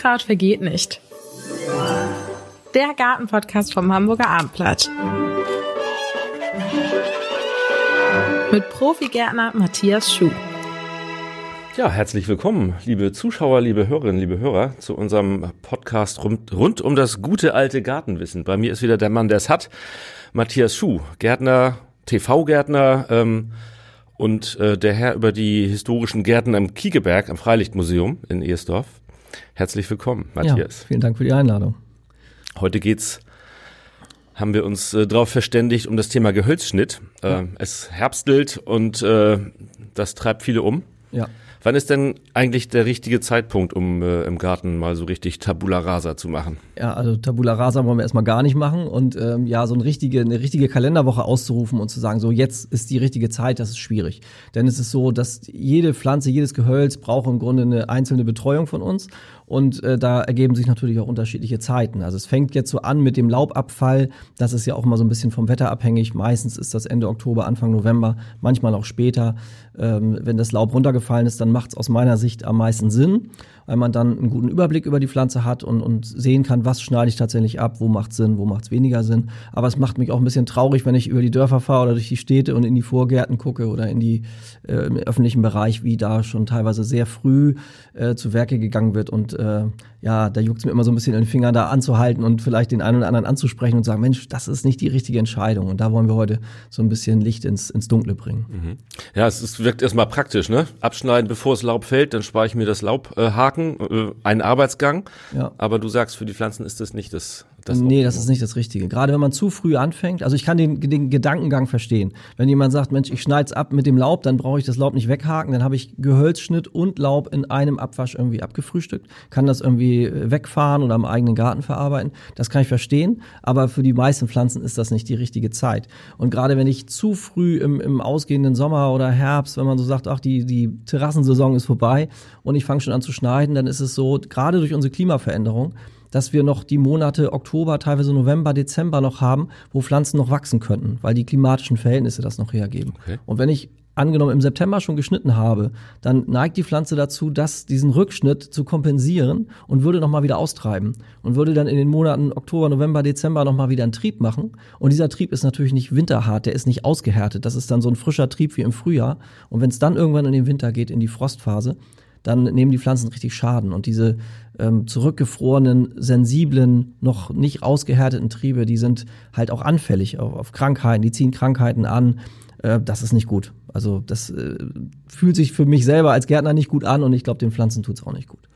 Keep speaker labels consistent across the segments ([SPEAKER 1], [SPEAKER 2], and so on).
[SPEAKER 1] Unkraut vergeht nicht. Der Gartenpodcast vom Hamburger Abendblatt. Mit Profigärtner Matthias Schuh.
[SPEAKER 2] Ja, herzlich willkommen, liebe Zuschauer, liebe Hörerinnen, liebe Hörer, zu unserem Podcast rund, rund um das gute alte Gartenwissen. Bei mir ist wieder der Mann, der es hat, Matthias Schuh, Gärtner, TV-Gärtner ähm, und äh, der Herr über die historischen Gärten am Kiegeberg, am Freilichtmuseum in Ehersdorf. Herzlich willkommen, Matthias.
[SPEAKER 3] Ja, vielen Dank für die Einladung.
[SPEAKER 2] Heute geht's haben wir uns äh, darauf verständigt um das Thema Gehölzschnitt. Äh, ja. Es herbstelt und äh, das treibt viele um.
[SPEAKER 3] Ja.
[SPEAKER 2] Wann ist denn eigentlich der richtige Zeitpunkt, um äh, im Garten mal so richtig Tabula Rasa zu machen?
[SPEAKER 3] Ja, also Tabula Rasa wollen wir erstmal gar nicht machen und ähm, ja, so eine richtige, eine richtige Kalenderwoche auszurufen und zu sagen, so jetzt ist die richtige Zeit, das ist schwierig. Denn es ist so, dass jede Pflanze, jedes Gehölz braucht im Grunde eine einzelne Betreuung von uns und äh, da ergeben sich natürlich auch unterschiedliche Zeiten. Also es fängt jetzt so an mit dem Laubabfall. Das ist ja auch mal so ein bisschen vom Wetter abhängig. Meistens ist das Ende Oktober, Anfang November, manchmal auch später. Ähm, wenn das Laub runtergefallen ist, dann macht es aus meiner Sicht am meisten Sinn weil man dann einen guten Überblick über die Pflanze hat und, und sehen kann, was schneide ich tatsächlich ab, wo macht Sinn, wo macht es weniger Sinn. Aber es macht mich auch ein bisschen traurig, wenn ich über die Dörfer fahre oder durch die Städte und in die Vorgärten gucke oder in die äh, im öffentlichen Bereich, wie da schon teilweise sehr früh äh, zu Werke gegangen wird und äh, ja, da juckt es mir immer so ein bisschen in den Finger, da anzuhalten und vielleicht den einen oder anderen anzusprechen und sagen, Mensch, das ist nicht die richtige Entscheidung. Und da wollen wir heute so ein bisschen Licht ins, ins Dunkle bringen. Mhm.
[SPEAKER 2] Ja, es ist, wirkt erstmal praktisch, ne? Abschneiden, bevor es Laub fällt, dann spare ich mir das Laubhaken, äh, äh, einen Arbeitsgang. Ja. Aber du sagst, für die Pflanzen ist das nicht das
[SPEAKER 3] das nee, das ist nicht das Richtige. Gerade wenn man zu früh anfängt, also ich kann den, den Gedankengang verstehen. Wenn jemand sagt, Mensch, ich schneide es ab mit dem Laub, dann brauche ich das Laub nicht weghaken, dann habe ich Gehölzschnitt und Laub in einem Abwasch irgendwie abgefrühstückt, kann das irgendwie äh, wegfahren oder im eigenen Garten verarbeiten. Das kann ich verstehen, aber für die meisten Pflanzen ist das nicht die richtige Zeit. Und gerade wenn ich zu früh im, im ausgehenden Sommer oder Herbst, wenn man so sagt, ach, die, die Terrassensaison ist vorbei und ich fange schon an zu schneiden, dann ist es so, gerade durch unsere Klimaveränderung, dass wir noch die Monate Oktober, teilweise November, Dezember noch haben, wo Pflanzen noch wachsen könnten, weil die klimatischen Verhältnisse das noch hergeben. Okay. Und wenn ich angenommen im September schon geschnitten habe, dann neigt die Pflanze dazu, das, diesen Rückschnitt zu kompensieren und würde nochmal wieder austreiben und würde dann in den Monaten Oktober, November, Dezember nochmal wieder einen Trieb machen. Und dieser Trieb ist natürlich nicht winterhart, der ist nicht ausgehärtet. Das ist dann so ein frischer Trieb wie im Frühjahr. Und wenn es dann irgendwann in den Winter geht, in die Frostphase, dann nehmen die Pflanzen richtig Schaden. Und diese ähm, zurückgefrorenen, sensiblen, noch nicht ausgehärteten Triebe, die sind halt auch anfällig auf, auf Krankheiten, die ziehen Krankheiten an. Äh, das ist nicht gut. Also das äh, fühlt sich für mich selber als Gärtner nicht gut an und ich glaube, den Pflanzen tut's auch nicht gut.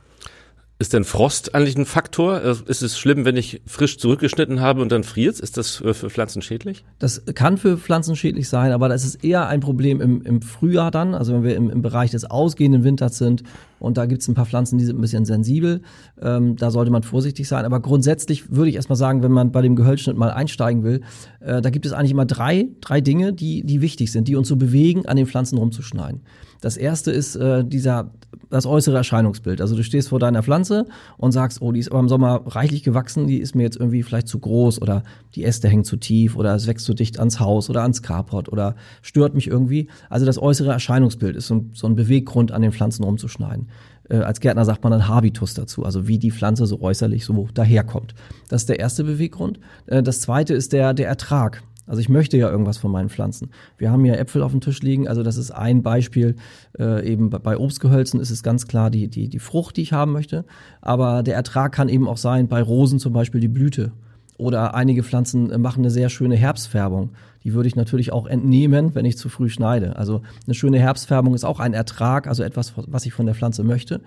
[SPEAKER 2] Ist denn Frost eigentlich ein Faktor? Äh, ist es schlimm, wenn ich frisch zurückgeschnitten habe und dann friert Ist das für Pflanzen schädlich?
[SPEAKER 3] Das kann für Pflanzen schädlich sein, aber das ist eher ein Problem im, im Frühjahr dann, also wenn wir im, im Bereich des ausgehenden Winters sind und da gibt es ein paar Pflanzen, die sind ein bisschen sensibel. Ähm, da sollte man vorsichtig sein. Aber grundsätzlich würde ich erstmal sagen, wenn man bei dem Gehölzschnitt mal einsteigen will, äh, da gibt es eigentlich immer drei, drei Dinge, die, die wichtig sind, die uns so bewegen, an den Pflanzen rumzuschneiden. Das erste ist äh, dieser, das äußere Erscheinungsbild. Also du stehst vor deiner Pflanze und sagst, oh, die ist aber im Sommer reichlich gewachsen, die ist mir jetzt irgendwie vielleicht zu groß oder die Äste hängen zu tief oder es wächst zu dicht ans Haus oder ans Carport oder stört mich irgendwie. Also das äußere Erscheinungsbild ist so, so ein Beweggrund, an den Pflanzen rumzuschneiden. Äh, als Gärtner sagt man dann Habitus dazu, also wie die Pflanze so äußerlich so daherkommt. Das ist der erste Beweggrund. Äh, das zweite ist der, der Ertrag. Also ich möchte ja irgendwas von meinen Pflanzen. Wir haben hier Äpfel auf dem Tisch liegen, also das ist ein Beispiel. Äh, eben bei Obstgehölzen ist es ganz klar die, die, die Frucht, die ich haben möchte. Aber der Ertrag kann eben auch sein, bei Rosen zum Beispiel die Blüte. Oder einige Pflanzen äh, machen eine sehr schöne Herbstfärbung. Die würde ich natürlich auch entnehmen, wenn ich zu früh schneide. Also eine schöne Herbstfärbung ist auch ein Ertrag, also etwas, was ich von der Pflanze möchte.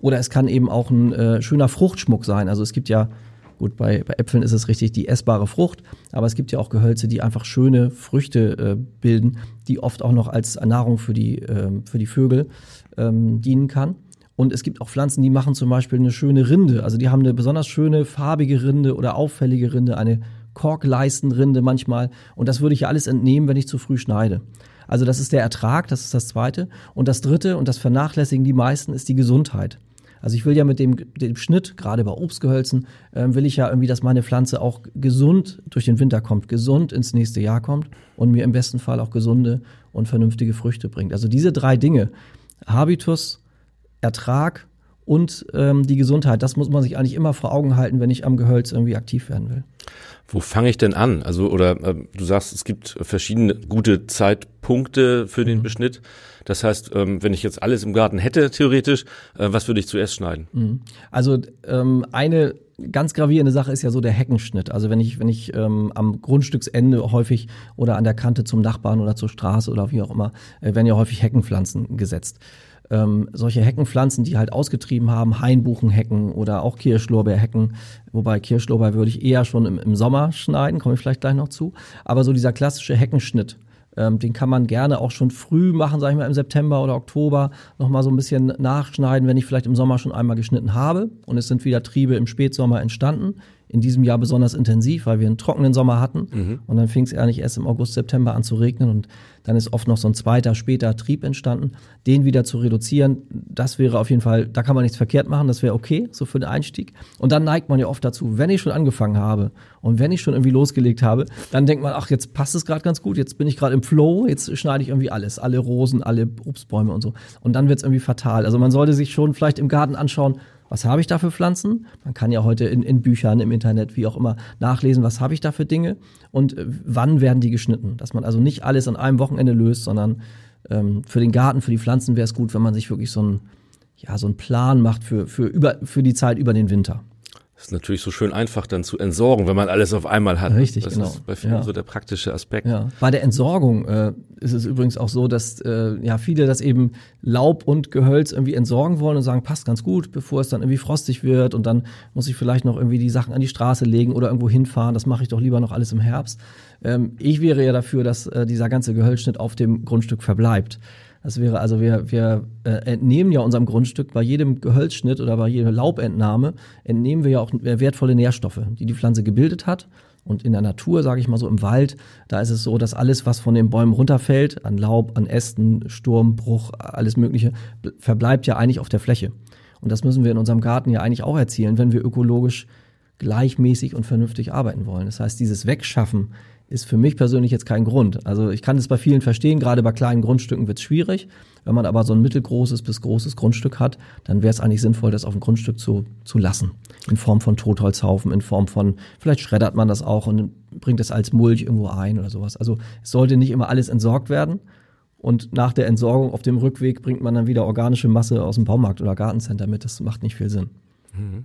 [SPEAKER 3] Oder es kann eben auch ein äh, schöner Fruchtschmuck sein. Also es gibt ja Gut, bei, bei Äpfeln ist es richtig die essbare Frucht, aber es gibt ja auch Gehölze, die einfach schöne Früchte äh, bilden, die oft auch noch als Nahrung für die, äh, für die Vögel ähm, dienen kann. Und es gibt auch Pflanzen, die machen zum Beispiel eine schöne Rinde. Also die haben eine besonders schöne farbige Rinde oder auffällige Rinde, eine Korkleistenrinde manchmal. Und das würde ich ja alles entnehmen, wenn ich zu früh schneide. Also das ist der Ertrag, das ist das Zweite. Und das Dritte, und das vernachlässigen die meisten, ist die Gesundheit. Also ich will ja mit dem, dem Schnitt, gerade bei Obstgehölzen, äh, will ich ja irgendwie, dass meine Pflanze auch gesund durch den Winter kommt, gesund ins nächste Jahr kommt und mir im besten Fall auch gesunde und vernünftige Früchte bringt. Also diese drei Dinge, Habitus, Ertrag und ähm, die Gesundheit. Das muss man sich eigentlich immer vor Augen halten, wenn ich am Gehölz irgendwie aktiv werden will.
[SPEAKER 2] Wo fange ich denn an? Also, oder äh, du sagst, es gibt verschiedene gute Zeitpunkte für den mhm. Beschnitt. Das heißt, ähm, wenn ich jetzt alles im Garten hätte, theoretisch, äh, was würde ich zuerst schneiden? Mhm.
[SPEAKER 3] Also ähm, eine ganz gravierende Sache ist ja so der Heckenschnitt. Also wenn ich, wenn ich ähm, am Grundstücksende häufig oder an der Kante zum Nachbarn oder zur Straße oder wie auch immer, äh, werden ja häufig Heckenpflanzen gesetzt ähm, solche Heckenpflanzen, die halt ausgetrieben haben, Hainbuchenhecken oder auch Kirschlorbeerhecken, wobei Kirschlorbeer würde ich eher schon im, im Sommer schneiden, komme ich vielleicht gleich noch zu. Aber so dieser klassische Heckenschnitt, ähm, den kann man gerne auch schon früh machen, sage ich mal im September oder Oktober, nochmal so ein bisschen nachschneiden, wenn ich vielleicht im Sommer schon einmal geschnitten habe. Und es sind wieder Triebe im Spätsommer entstanden in diesem Jahr besonders intensiv, weil wir einen trockenen Sommer hatten. Mhm. Und dann fing es eigentlich erst im August, September an zu regnen. Und dann ist oft noch so ein zweiter, später Trieb entstanden. Den wieder zu reduzieren, das wäre auf jeden Fall, da kann man nichts verkehrt machen, das wäre okay, so für den Einstieg. Und dann neigt man ja oft dazu, wenn ich schon angefangen habe und wenn ich schon irgendwie losgelegt habe, dann denkt man, ach, jetzt passt es gerade ganz gut, jetzt bin ich gerade im Flow, jetzt schneide ich irgendwie alles, alle Rosen, alle Obstbäume und so. Und dann wird es irgendwie fatal. Also man sollte sich schon vielleicht im Garten anschauen, was habe ich da für Pflanzen? Man kann ja heute in, in Büchern, im Internet, wie auch immer, nachlesen, was habe ich da für Dinge und äh, wann werden die geschnitten. Dass man also nicht alles an einem Wochenende löst, sondern ähm, für den Garten, für die Pflanzen wäre es gut, wenn man sich wirklich so einen ja, so einen Plan macht für, für, über, für die Zeit über den Winter.
[SPEAKER 2] Das ist natürlich so schön einfach dann zu entsorgen, wenn man alles auf einmal hat.
[SPEAKER 3] Richtig,
[SPEAKER 2] das
[SPEAKER 3] genau.
[SPEAKER 2] ist bei vielen ja. so der praktische Aspekt.
[SPEAKER 3] Ja. Bei der Entsorgung äh, ist es übrigens auch so, dass äh, ja viele das eben Laub und Gehölz irgendwie entsorgen wollen und sagen, passt ganz gut, bevor es dann irgendwie frostig wird und dann muss ich vielleicht noch irgendwie die Sachen an die Straße legen oder irgendwo hinfahren. Das mache ich doch lieber noch alles im Herbst. Ähm, ich wäre ja dafür, dass äh, dieser ganze Gehölzschnitt auf dem Grundstück verbleibt. Das wäre also, wir, wir äh, entnehmen ja unserem Grundstück bei jedem Gehölzschnitt oder bei jeder Laubentnahme, entnehmen wir ja auch wertvolle Nährstoffe, die die Pflanze gebildet hat. Und in der Natur, sage ich mal so im Wald, da ist es so, dass alles, was von den Bäumen runterfällt, an Laub, an Ästen, Sturm, Bruch, alles Mögliche, verbleibt ja eigentlich auf der Fläche. Und das müssen wir in unserem Garten ja eigentlich auch erzielen, wenn wir ökologisch gleichmäßig und vernünftig arbeiten wollen. Das heißt, dieses Wegschaffen ist für mich persönlich jetzt kein Grund. Also ich kann es bei vielen verstehen, gerade bei kleinen Grundstücken wird es schwierig. Wenn man aber so ein mittelgroßes bis großes Grundstück hat, dann wäre es eigentlich sinnvoll, das auf dem Grundstück zu, zu lassen. In Form von Totholzhaufen, in Form von, vielleicht schreddert man das auch und bringt es als Mulch irgendwo ein oder sowas. Also es sollte nicht immer alles entsorgt werden. Und nach der Entsorgung auf dem Rückweg bringt man dann wieder organische Masse aus dem Baumarkt oder Gartencenter mit. Das macht nicht viel Sinn. Mhm.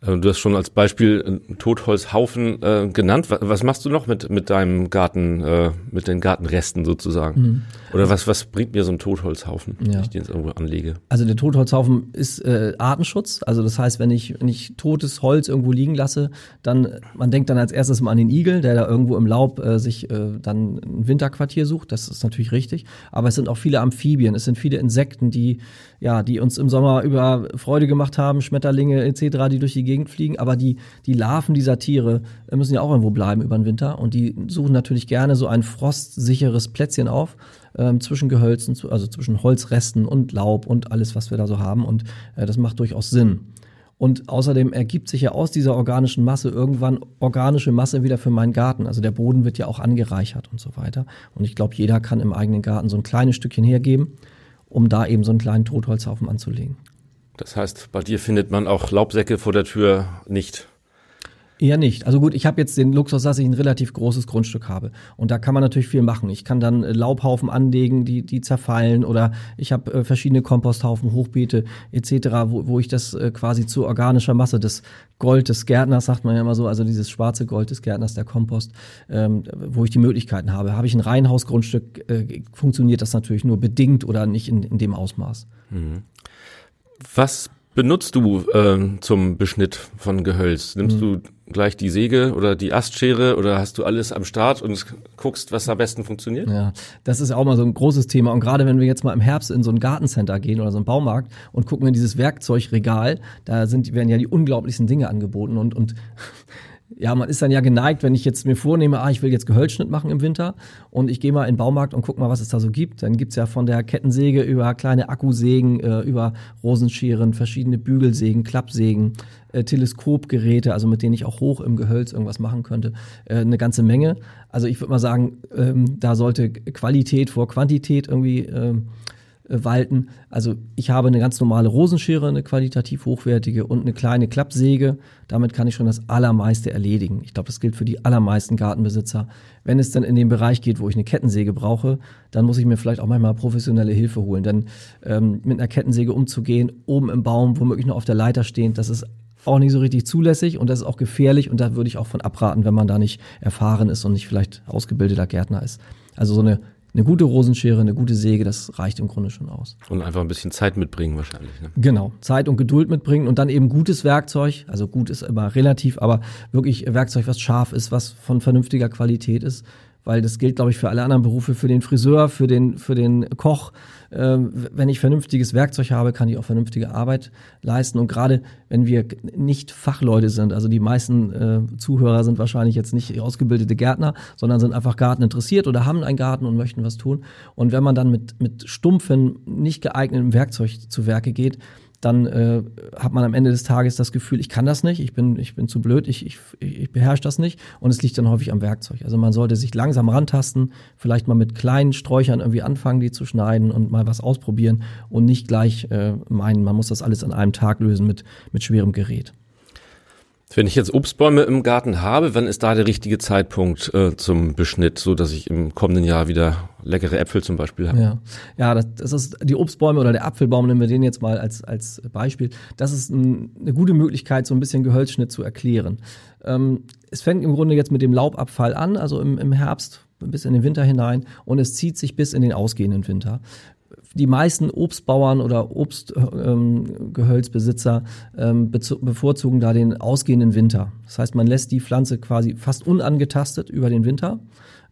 [SPEAKER 2] Äh, du hast schon als Beispiel einen Totholzhaufen äh, genannt. Was, was, machst du noch mit, mit deinem Garten, äh, mit den Gartenresten sozusagen? Mhm. Oder was, was bringt mir so ein Totholzhaufen, ja. wenn ich den jetzt irgendwo anlege?
[SPEAKER 3] Also der Totholzhaufen ist äh, Artenschutz. Also das heißt, wenn ich, wenn ich totes Holz irgendwo liegen lasse, dann, man denkt dann als erstes mal an den Igel, der da irgendwo im Laub äh, sich äh, dann ein Winterquartier sucht. Das ist natürlich richtig. Aber es sind auch viele Amphibien, es sind viele Insekten, die, ja, die uns im Sommer über Freude gemacht haben, Schmetterlinge etc., die durch die Gegend fliegen, aber die, die Larven dieser Tiere äh, müssen ja auch irgendwo bleiben über den Winter und die suchen natürlich gerne so ein frostsicheres Plätzchen auf ähm, zwischen Gehölzen, also zwischen Holzresten und Laub und alles, was wir da so haben und äh, das macht durchaus Sinn. Und außerdem ergibt sich ja aus dieser organischen Masse irgendwann organische Masse wieder für meinen Garten. Also der Boden wird ja auch angereichert und so weiter. Und ich glaube, jeder kann im eigenen Garten so ein kleines Stückchen hergeben, um da eben so einen kleinen Totholzhaufen anzulegen.
[SPEAKER 2] Das heißt, bei dir findet man auch Laubsäcke vor der Tür nicht.
[SPEAKER 3] Eher nicht. Also gut, ich habe jetzt den Luxus, dass ich ein relativ großes Grundstück habe. Und da kann man natürlich viel machen. Ich kann dann äh, Laubhaufen anlegen, die, die zerfallen. Oder ich habe äh, verschiedene Komposthaufen, Hochbeete etc., wo, wo ich das äh, quasi zu organischer Masse des Gold des Gärtners, sagt man ja immer so, also dieses schwarze Gold des Gärtners, der Kompost, ähm, wo ich die Möglichkeiten habe. Habe ich ein Reihenhausgrundstück, äh, funktioniert das natürlich nur bedingt oder nicht in, in dem Ausmaß. Mhm.
[SPEAKER 2] Was benutzt du äh, zum Beschnitt von Gehölz? Nimmst mhm. du gleich die Säge oder die Astschere oder hast du alles am Start und guckst, was am besten funktioniert?
[SPEAKER 3] Ja, das ist auch mal so ein großes Thema. Und gerade wenn wir jetzt mal im Herbst in so ein Gartencenter gehen oder so einen Baumarkt und gucken in dieses Werkzeugregal, da sind, werden ja die unglaublichsten Dinge angeboten und, und ja, man ist dann ja geneigt, wenn ich jetzt mir vornehme, ah, ich will jetzt Gehölzschnitt machen im Winter und ich gehe mal in den Baumarkt und guck mal, was es da so gibt. Dann gibt's ja von der Kettensäge über kleine Akkusägen, äh, über Rosenscheren, verschiedene Bügelsägen, Klappsägen, äh, Teleskopgeräte, also mit denen ich auch hoch im Gehölz irgendwas machen könnte, äh, eine ganze Menge. Also ich würde mal sagen, ähm, da sollte Qualität vor Quantität irgendwie ähm, äh, walten. Also ich habe eine ganz normale Rosenschere, eine qualitativ hochwertige und eine kleine Klappsäge. Damit kann ich schon das Allermeiste erledigen. Ich glaube, das gilt für die allermeisten Gartenbesitzer. Wenn es dann in den Bereich geht, wo ich eine Kettensäge brauche, dann muss ich mir vielleicht auch manchmal professionelle Hilfe holen. Denn ähm, mit einer Kettensäge umzugehen, oben im Baum, womöglich noch auf der Leiter stehend, das ist auch nicht so richtig zulässig und das ist auch gefährlich und da würde ich auch von abraten, wenn man da nicht erfahren ist und nicht vielleicht ausgebildeter Gärtner ist. Also so eine eine gute Rosenschere, eine gute Säge, das reicht im Grunde schon aus.
[SPEAKER 2] Und einfach ein bisschen Zeit mitbringen wahrscheinlich. Ne?
[SPEAKER 3] Genau, Zeit und Geduld mitbringen und dann eben gutes Werkzeug. Also gut ist immer relativ, aber wirklich Werkzeug, was scharf ist, was von vernünftiger Qualität ist weil das gilt, glaube ich, für alle anderen Berufe, für den Friseur, für den, für den Koch. Ähm, wenn ich vernünftiges Werkzeug habe, kann ich auch vernünftige Arbeit leisten. Und gerade wenn wir nicht Fachleute sind, also die meisten äh, Zuhörer sind wahrscheinlich jetzt nicht ausgebildete Gärtner, sondern sind einfach Garten interessiert oder haben einen Garten und möchten was tun. Und wenn man dann mit, mit stumpfen, nicht geeignetem Werkzeug zu Werke geht, dann äh, hat man am Ende des Tages das Gefühl, ich kann das nicht, ich bin, ich bin zu blöd, ich, ich, ich beherrsche das nicht und es liegt dann häufig am Werkzeug. Also man sollte sich langsam rantasten, vielleicht mal mit kleinen Sträuchern irgendwie anfangen, die zu schneiden und mal was ausprobieren und nicht gleich äh, meinen, man muss das alles an einem Tag lösen mit, mit schwerem Gerät.
[SPEAKER 2] Wenn ich jetzt Obstbäume im Garten habe, wann ist da der richtige Zeitpunkt äh, zum Beschnitt, so dass ich im kommenden Jahr wieder leckere Äpfel zum Beispiel habe?
[SPEAKER 3] Ja, ja das, das ist die Obstbäume oder der Apfelbaum, nehmen wir den jetzt mal als, als Beispiel. Das ist ein, eine gute Möglichkeit, so ein bisschen Gehölzschnitt zu erklären. Ähm, es fängt im Grunde jetzt mit dem Laubabfall an, also im, im Herbst bis in den Winter hinein und es zieht sich bis in den ausgehenden Winter die meisten Obstbauern oder Obstgehölzbesitzer ähm, ähm, bevorzugen da den ausgehenden Winter. Das heißt, man lässt die Pflanze quasi fast unangetastet über den Winter.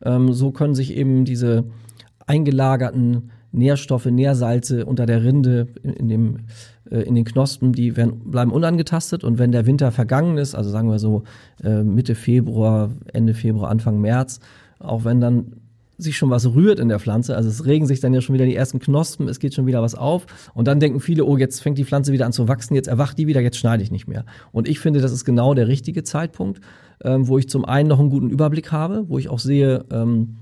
[SPEAKER 3] Ähm, so können sich eben diese eingelagerten Nährstoffe, Nährsalze unter der Rinde in, in dem äh, in den Knospen, die werden, bleiben unangetastet und wenn der Winter vergangen ist, also sagen wir so äh, Mitte Februar, Ende Februar, Anfang März, auch wenn dann sich schon was rührt in der Pflanze. Also es regen sich dann ja schon wieder die ersten Knospen, es geht schon wieder was auf. Und dann denken viele, oh, jetzt fängt die Pflanze wieder an zu wachsen, jetzt erwacht die wieder, jetzt schneide ich nicht mehr. Und ich finde, das ist genau der richtige Zeitpunkt, ähm, wo ich zum einen noch einen guten Überblick habe, wo ich auch sehe, ähm,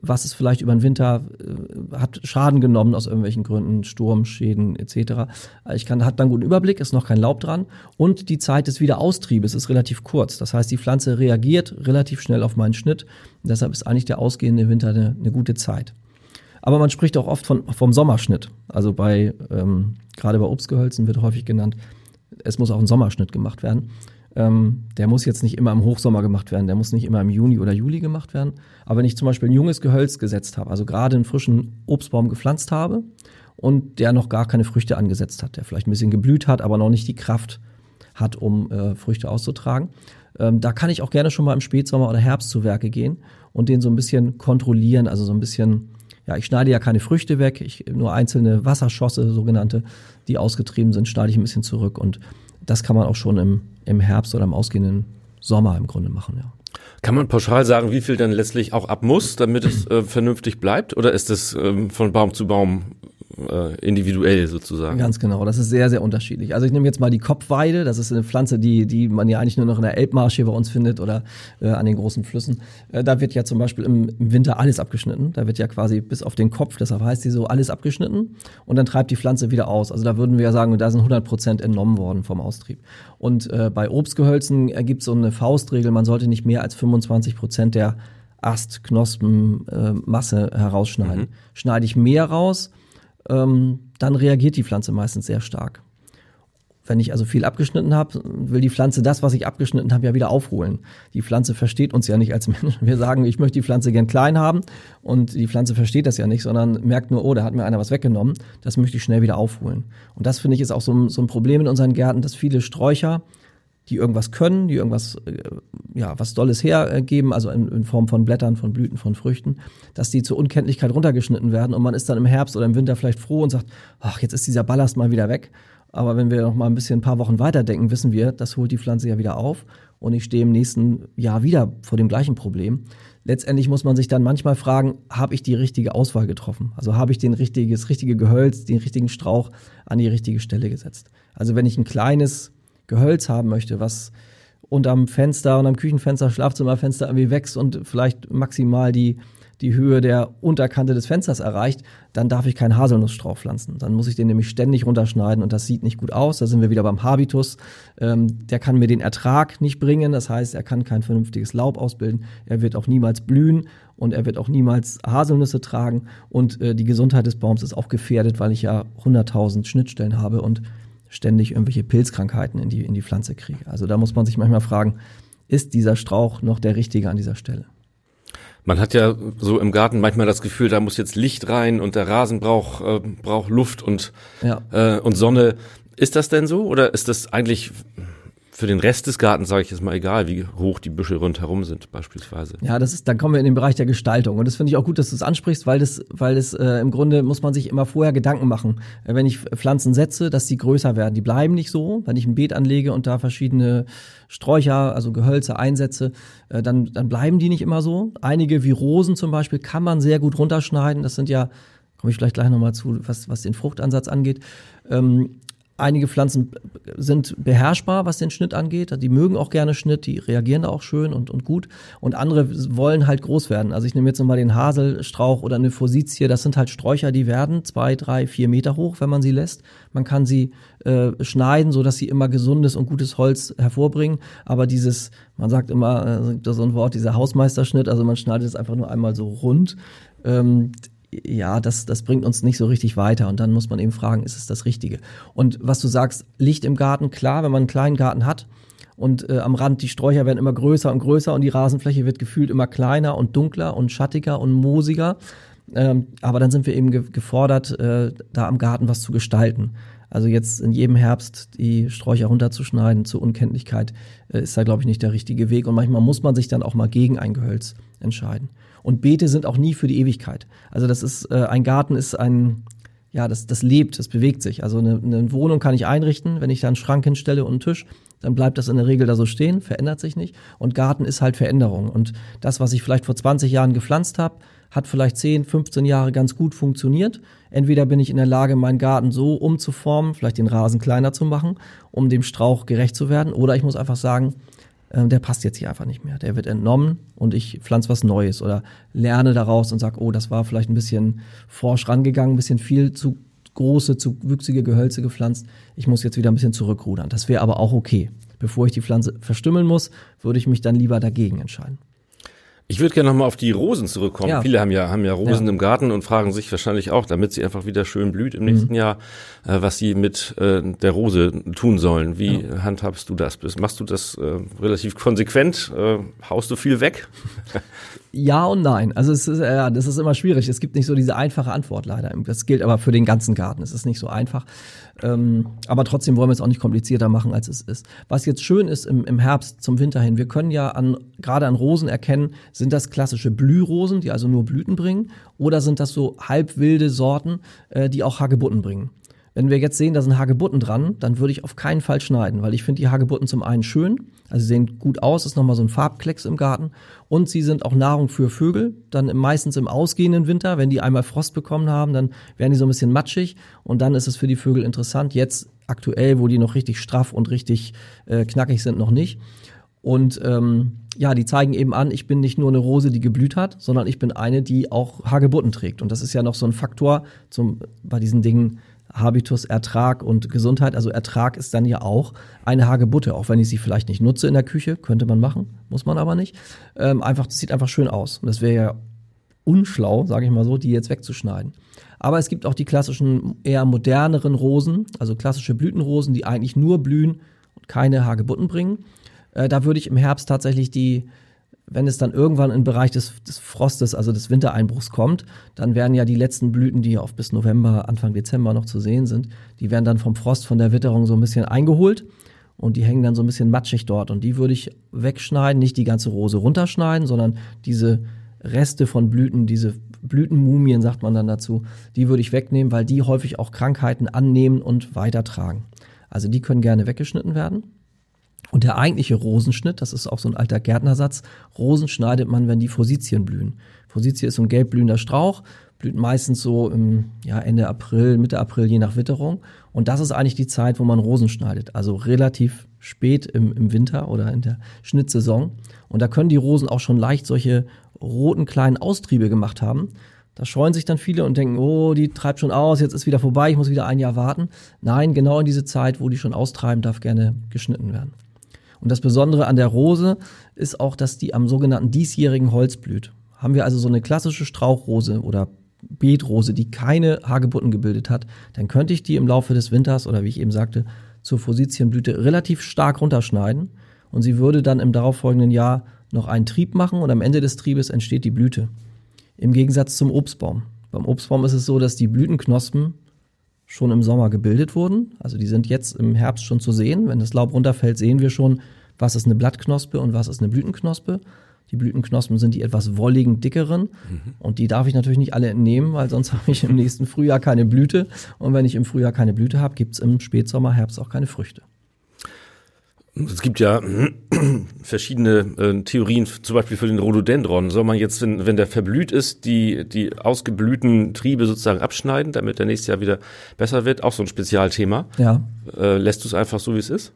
[SPEAKER 3] was es vielleicht über den Winter äh, hat Schaden genommen aus irgendwelchen Gründen, Sturmschäden etc. Ich kann hat dann guten Überblick, ist noch kein Laub dran und die Zeit des Wiederaustriebes ist relativ kurz. Das heißt, die Pflanze reagiert relativ schnell auf meinen Schnitt. Deshalb ist eigentlich der ausgehende Winter eine, eine gute Zeit. Aber man spricht auch oft von, vom Sommerschnitt. Also bei ähm, gerade bei Obstgehölzen wird häufig genannt, es muss auch ein Sommerschnitt gemacht werden. Ähm, der muss jetzt nicht immer im Hochsommer gemacht werden, der muss nicht immer im Juni oder Juli gemacht werden. Aber wenn ich zum Beispiel ein junges Gehölz gesetzt habe, also gerade einen frischen Obstbaum gepflanzt habe und der noch gar keine Früchte angesetzt hat, der vielleicht ein bisschen geblüht hat, aber noch nicht die Kraft hat, um äh, Früchte auszutragen, ähm, da kann ich auch gerne schon mal im Spätsommer oder Herbst zu Werke gehen und den so ein bisschen kontrollieren, also so ein bisschen ja, ich schneide ja keine Früchte weg, ich nur einzelne Wasserschosse, sogenannte, die ausgetrieben sind, schneide ich ein bisschen zurück und das kann man auch schon im, im Herbst oder im ausgehenden Sommer im Grunde machen, ja.
[SPEAKER 2] Kann man pauschal sagen, wie viel dann letztlich auch ab muss, damit es äh, vernünftig bleibt? Oder ist das ähm, von Baum zu Baum äh, individuell sozusagen.
[SPEAKER 3] Ganz genau, das ist sehr, sehr unterschiedlich. Also ich nehme jetzt mal die Kopfweide, das ist eine Pflanze, die, die man ja eigentlich nur noch in der Elbmarsch hier bei uns findet oder äh, an den großen Flüssen. Äh, da wird ja zum Beispiel im, im, Winter alles abgeschnitten. Da wird ja quasi bis auf den Kopf, deshalb heißt die so, alles abgeschnitten und dann treibt die Pflanze wieder aus. Also da würden wir ja sagen, da sind 100 Prozent entnommen worden vom Austrieb. Und äh, bei Obstgehölzen ergibt so eine Faustregel, man sollte nicht mehr als 25 Prozent der Ast, Knospen, äh, Masse herausschneiden. Mhm. Schneide ich mehr raus, ähm, dann reagiert die Pflanze meistens sehr stark. Wenn ich also viel abgeschnitten habe, will die Pflanze das, was ich abgeschnitten habe, ja wieder aufholen. Die Pflanze versteht uns ja nicht als Menschen. Wir sagen, ich möchte die Pflanze gern klein haben und die Pflanze versteht das ja nicht, sondern merkt nur, oh, da hat mir einer was weggenommen. Das möchte ich schnell wieder aufholen. Und das finde ich ist auch so so ein Problem in unseren Gärten, dass viele Sträucher die irgendwas können, die irgendwas, äh, ja, was Dolles hergeben, also in, in, Form von Blättern, von Blüten, von Früchten, dass die zur Unkenntlichkeit runtergeschnitten werden und man ist dann im Herbst oder im Winter vielleicht froh und sagt, ach, jetzt ist dieser Ballast mal wieder weg. Aber wenn wir noch mal ein bisschen ein paar Wochen weiterdenken, wissen wir, das holt die Pflanze ja wieder auf und ich stehe im nächsten Jahr wieder vor dem gleichen Problem. Letztendlich muss man sich dann manchmal fragen, habe ich die richtige Auswahl getroffen? Also habe ich den richtiges, richtige Gehölz, den richtigen Strauch an die richtige Stelle gesetzt? Also wenn ich ein kleines Gehölz haben möchte, was unterm Fenster und am Küchenfenster, Schlafzimmerfenster irgendwie wächst und vielleicht maximal die, die Höhe der Unterkante des Fensters erreicht, dann darf ich keinen Haselnussstrauch pflanzen. Dann muss ich den nämlich ständig runterschneiden und das sieht nicht gut aus. Da sind wir wieder beim Habitus. Ähm, der kann mir den Ertrag nicht bringen. Das heißt, er kann kein vernünftiges Laub ausbilden. Er wird auch niemals blühen und er wird auch niemals Haselnüsse tragen. Und äh, die Gesundheit des Baums ist auch gefährdet, weil ich ja 100.000 Schnittstellen habe und ständig irgendwelche Pilzkrankheiten in die, in die Pflanze kriege. Also da muss man sich manchmal fragen, ist dieser Strauch noch der richtige an dieser Stelle?
[SPEAKER 2] Man hat ja so im Garten manchmal das Gefühl, da muss jetzt Licht rein und der Rasen braucht, äh, braucht Luft und, ja. äh, und Sonne. Ist das denn so oder ist das eigentlich für den Rest des Gartens sage ich jetzt mal egal, wie hoch die Büsche rundherum sind beispielsweise.
[SPEAKER 3] Ja, das ist, dann kommen wir in den Bereich der Gestaltung und das finde ich auch gut, dass du es ansprichst, weil das, weil das äh, im Grunde muss man sich immer vorher Gedanken machen, äh, wenn ich Pflanzen setze, dass die größer werden. Die bleiben nicht so, wenn ich ein Beet anlege und da verschiedene Sträucher, also Gehölze einsetze, äh, dann dann bleiben die nicht immer so. Einige wie Rosen zum Beispiel kann man sehr gut runterschneiden. Das sind ja komme ich vielleicht gleich nochmal zu, was, was den Fruchtansatz angeht. Ähm, Einige Pflanzen sind beherrschbar, was den Schnitt angeht. Die mögen auch gerne Schnitt, die reagieren da auch schön und, und gut. Und andere wollen halt groß werden. Also ich nehme jetzt nochmal den Haselstrauch oder eine Forsythie. Das sind halt Sträucher, die werden zwei, drei, vier Meter hoch, wenn man sie lässt. Man kann sie äh, schneiden, so dass sie immer gesundes und gutes Holz hervorbringen. Aber dieses, man sagt immer, äh, so ein Wort, dieser Hausmeisterschnitt, also man schneidet es einfach nur einmal so rund. Ähm, ja, das, das bringt uns nicht so richtig weiter. Und dann muss man eben fragen, ist es das Richtige? Und was du sagst, Licht im Garten, klar, wenn man einen kleinen Garten hat und äh, am Rand die Sträucher werden immer größer und größer und die Rasenfläche wird gefühlt immer kleiner und dunkler und schattiger und moosiger. Ähm, aber dann sind wir eben ge gefordert, äh, da am Garten was zu gestalten. Also jetzt in jedem Herbst die Sträucher runterzuschneiden zur Unkenntlichkeit äh, ist da, glaube ich, nicht der richtige Weg. Und manchmal muss man sich dann auch mal gegen ein Gehölz entscheiden. Und Beete sind auch nie für die Ewigkeit. Also das ist, äh, ein Garten ist ein, ja, das, das lebt, das bewegt sich. Also eine, eine Wohnung kann ich einrichten, wenn ich da einen Schrank hinstelle und einen Tisch, dann bleibt das in der Regel da so stehen, verändert sich nicht. Und Garten ist halt Veränderung. Und das, was ich vielleicht vor 20 Jahren gepflanzt habe, hat vielleicht 10, 15 Jahre ganz gut funktioniert. Entweder bin ich in der Lage, meinen Garten so umzuformen, vielleicht den Rasen kleiner zu machen, um dem Strauch gerecht zu werden, oder ich muss einfach sagen, äh, der passt jetzt hier einfach nicht mehr. Der wird entnommen und ich pflanze was Neues oder lerne daraus und sage, oh, das war vielleicht ein bisschen forsch rangegangen, ein bisschen viel zu große, zu wüchsige Gehölze gepflanzt. Ich muss jetzt wieder ein bisschen zurückrudern. Das wäre aber auch okay. Bevor ich die Pflanze verstümmeln muss, würde ich mich dann lieber dagegen entscheiden.
[SPEAKER 2] Ich würde gerne nochmal auf die Rosen zurückkommen. Ja. Viele haben ja, haben ja Rosen ja. im Garten und fragen sich wahrscheinlich auch, damit sie einfach wieder schön blüht im nächsten mhm. Jahr, äh, was sie mit äh, der Rose tun sollen. Wie ja. handhabst du das? Machst du das äh, relativ konsequent? Äh, haust du viel weg?
[SPEAKER 3] Ja und nein. Also es ist, ja, das ist immer schwierig. Es gibt nicht so diese einfache Antwort leider. Das gilt aber für den ganzen Garten. Es ist nicht so einfach. Ähm, aber trotzdem wollen wir es auch nicht komplizierter machen, als es ist. Was jetzt schön ist im, im Herbst zum Winter hin, wir können ja an, gerade an Rosen erkennen, sind das klassische Blührosen, die also nur Blüten bringen, oder sind das so halbwilde Sorten, äh, die auch Hagebutten bringen. Wenn wir jetzt sehen, da sind Hagebutten dran, dann würde ich auf keinen Fall schneiden, weil ich finde die Hagebutten zum einen schön, also sie sehen gut aus, ist nochmal so ein Farbklecks im Garten und sie sind auch Nahrung für Vögel, dann meistens im ausgehenden Winter, wenn die einmal Frost bekommen haben, dann werden die so ein bisschen matschig und dann ist es für die Vögel interessant. Jetzt aktuell, wo die noch richtig straff und richtig äh, knackig sind, noch nicht. Und ähm, ja, die zeigen eben an, ich bin nicht nur eine Rose, die geblüht hat, sondern ich bin eine, die auch Hagebutten trägt. Und das ist ja noch so ein Faktor zum, bei diesen Dingen, Habitus, Ertrag und Gesundheit. Also Ertrag ist dann ja auch eine Hagebutte, auch wenn ich sie vielleicht nicht nutze in der Küche, könnte man machen, muss man aber nicht. Ähm, einfach, das sieht einfach schön aus. Und das wäre ja unschlau, sage ich mal so, die jetzt wegzuschneiden. Aber es gibt auch die klassischen, eher moderneren Rosen, also klassische Blütenrosen, die eigentlich nur blühen und keine Hagebutten bringen. Äh, da würde ich im Herbst tatsächlich die wenn es dann irgendwann im Bereich des, des Frostes, also des Wintereinbruchs kommt, dann werden ja die letzten Blüten, die auf bis November, Anfang Dezember noch zu sehen sind, die werden dann vom Frost, von der Witterung so ein bisschen eingeholt und die hängen dann so ein bisschen matschig dort und die würde ich wegschneiden, nicht die ganze Rose runterschneiden, sondern diese Reste von Blüten, diese Blütenmumien sagt man dann dazu, die würde ich wegnehmen, weil die häufig auch Krankheiten annehmen und weitertragen. Also die können gerne weggeschnitten werden. Und der eigentliche Rosenschnitt, das ist auch so ein alter Gärtnersatz, Rosen schneidet man, wenn die Forsythien blühen. Forsythie ist so ein gelbblühender Strauch, blüht meistens so im ja, Ende April, Mitte April, je nach Witterung. Und das ist eigentlich die Zeit, wo man Rosen schneidet. Also relativ spät im, im Winter oder in der Schnittsaison. Und da können die Rosen auch schon leicht solche roten kleinen Austriebe gemacht haben. Da scheuen sich dann viele und denken, oh, die treibt schon aus, jetzt ist wieder vorbei, ich muss wieder ein Jahr warten. Nein, genau in diese Zeit, wo die schon austreiben, darf gerne geschnitten werden. Und das Besondere an der Rose ist auch, dass die am sogenannten diesjährigen Holz blüht. Haben wir also so eine klassische Strauchrose oder Beetrose, die keine Hagebutten gebildet hat, dann könnte ich die im Laufe des Winters oder wie ich eben sagte, zur Forsythienblüte relativ stark runterschneiden und sie würde dann im darauffolgenden Jahr noch einen Trieb machen und am Ende des Triebes entsteht die Blüte. Im Gegensatz zum Obstbaum. Beim Obstbaum ist es so, dass die Blütenknospen schon im Sommer gebildet wurden. Also die sind jetzt im Herbst schon zu sehen. Wenn das Laub runterfällt, sehen wir schon, was ist eine Blattknospe und was ist eine Blütenknospe. Die Blütenknospen sind die etwas wolligen, dickeren. Mhm. Und die darf ich natürlich nicht alle entnehmen, weil sonst habe ich im nächsten Frühjahr keine Blüte. Und wenn ich im Frühjahr keine Blüte habe, gibt es im Spätsommer, Herbst auch keine Früchte.
[SPEAKER 2] Es gibt ja verschiedene äh, Theorien, zum Beispiel für den Rhododendron. Soll man jetzt, wenn, wenn der verblüht ist, die, die ausgeblühten Triebe sozusagen abschneiden, damit der nächste Jahr wieder besser wird? Auch so ein Spezialthema.
[SPEAKER 3] Ja.
[SPEAKER 2] Äh, lässt du es einfach so, wie es ist?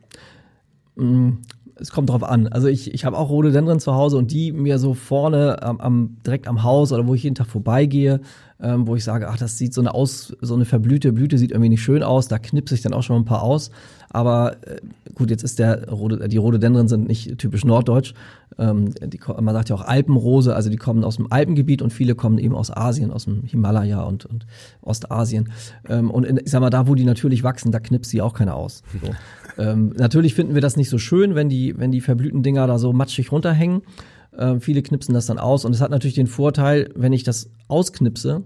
[SPEAKER 3] Es kommt drauf an. Also ich, ich habe auch Rhododendron zu Hause und die mir so vorne am, am direkt am Haus oder wo ich jeden Tag vorbeigehe, ähm, wo ich sage, ach, das sieht so eine aus, so eine verblühte Blüte sieht irgendwie nicht schön aus, da knipse ich dann auch schon ein paar aus. Aber äh, gut, jetzt ist der die Rhododendren sind nicht typisch norddeutsch. Ähm, die, man sagt ja auch Alpenrose, also die kommen aus dem Alpengebiet und viele kommen eben aus Asien, aus dem Himalaya und, und Ostasien. Ähm, und in, ich sag mal, da, wo die natürlich wachsen, da knipst sie auch keiner aus. So. ähm, natürlich finden wir das nicht so schön, wenn die, wenn die verblühten Dinger da so matschig runterhängen. Ähm, viele knipsen das dann aus und es hat natürlich den Vorteil, wenn ich das ausknipse,